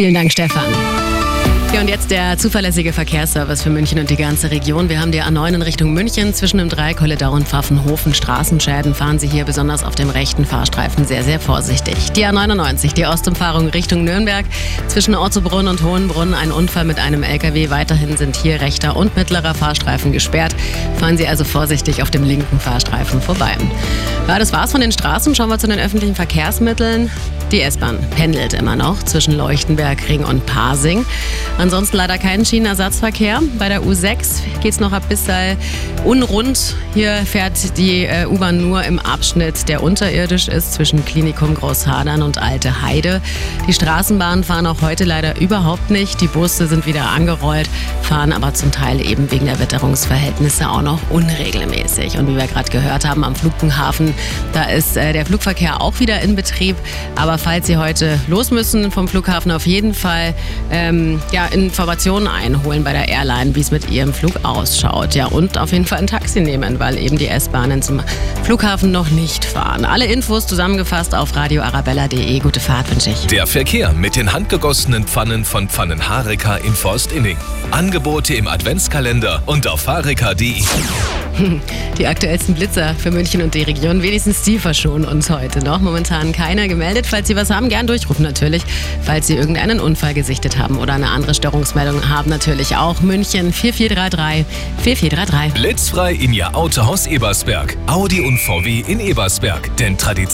Vielen Dank, Stefan. Ja, und jetzt der zuverlässige Verkehrsservice für München und die ganze Region. Wir haben die A9 in Richtung München zwischen dem Dreieck Holledau und Pfaffenhofen. Straßenschäden fahren Sie hier besonders auf dem rechten Fahrstreifen sehr, sehr vorsichtig. Die A99, die Ostumfahrung Richtung Nürnberg zwischen Orzobrunn und Hohenbrunn. Ein Unfall mit einem LKW. Weiterhin sind hier rechter und mittlerer Fahrstreifen gesperrt. Fahren Sie also vorsichtig auf dem linken Fahrstreifen vorbei. Ja, das war's von den Straßen. Schauen wir zu den öffentlichen Verkehrsmitteln. Die S-Bahn pendelt immer noch zwischen Leuchtenberg, Ring und Pasing. Ansonsten leider keinen Schienenersatzverkehr. Bei der U6 geht es noch ab Bissal unrund. Hier fährt die äh, U-Bahn nur im Abschnitt, der unterirdisch ist, zwischen Klinikum Großhadern und Alte Heide. Die Straßenbahnen fahren auch heute leider überhaupt nicht. Die Busse sind wieder angerollt, fahren aber zum Teil eben wegen der Witterungsverhältnisse auch noch unregelmäßig. Und wie wir gerade gehört haben, am Flughafen, da ist äh, der Flugverkehr auch wieder in Betrieb. Aber falls Sie heute los müssen vom Flughafen, auf jeden Fall ähm, ja, Informationen einholen bei der Airline, wie es mit Ihrem Flug ausschaut. Ja, und auf jeden Fall ein Taxi nehmen, weil eben die S-Bahnen zum Flughafen noch nicht fahren. Alle Infos zusammengefasst auf radioarabella.de. Gute Fahrt wünsche ich. Der Verkehr mit den handgegossenen Pfannen von Pfannenhareka in Forstinning. Angebote im Adventskalender und auf hareka.de. Die aktuellsten Blitzer für München und die Region, wenigstens die verschonen uns heute noch. Momentan keiner gemeldet. Falls Sie was haben, gern durchrufen natürlich. Falls Sie irgendeinen Unfall gesichtet haben oder eine andere Störungsmeldung haben, natürlich auch. München 4433 4433. Blitzfrei in Ihr Autohaus Ebersberg. Audi und VW in Ebersberg. Denn Tradition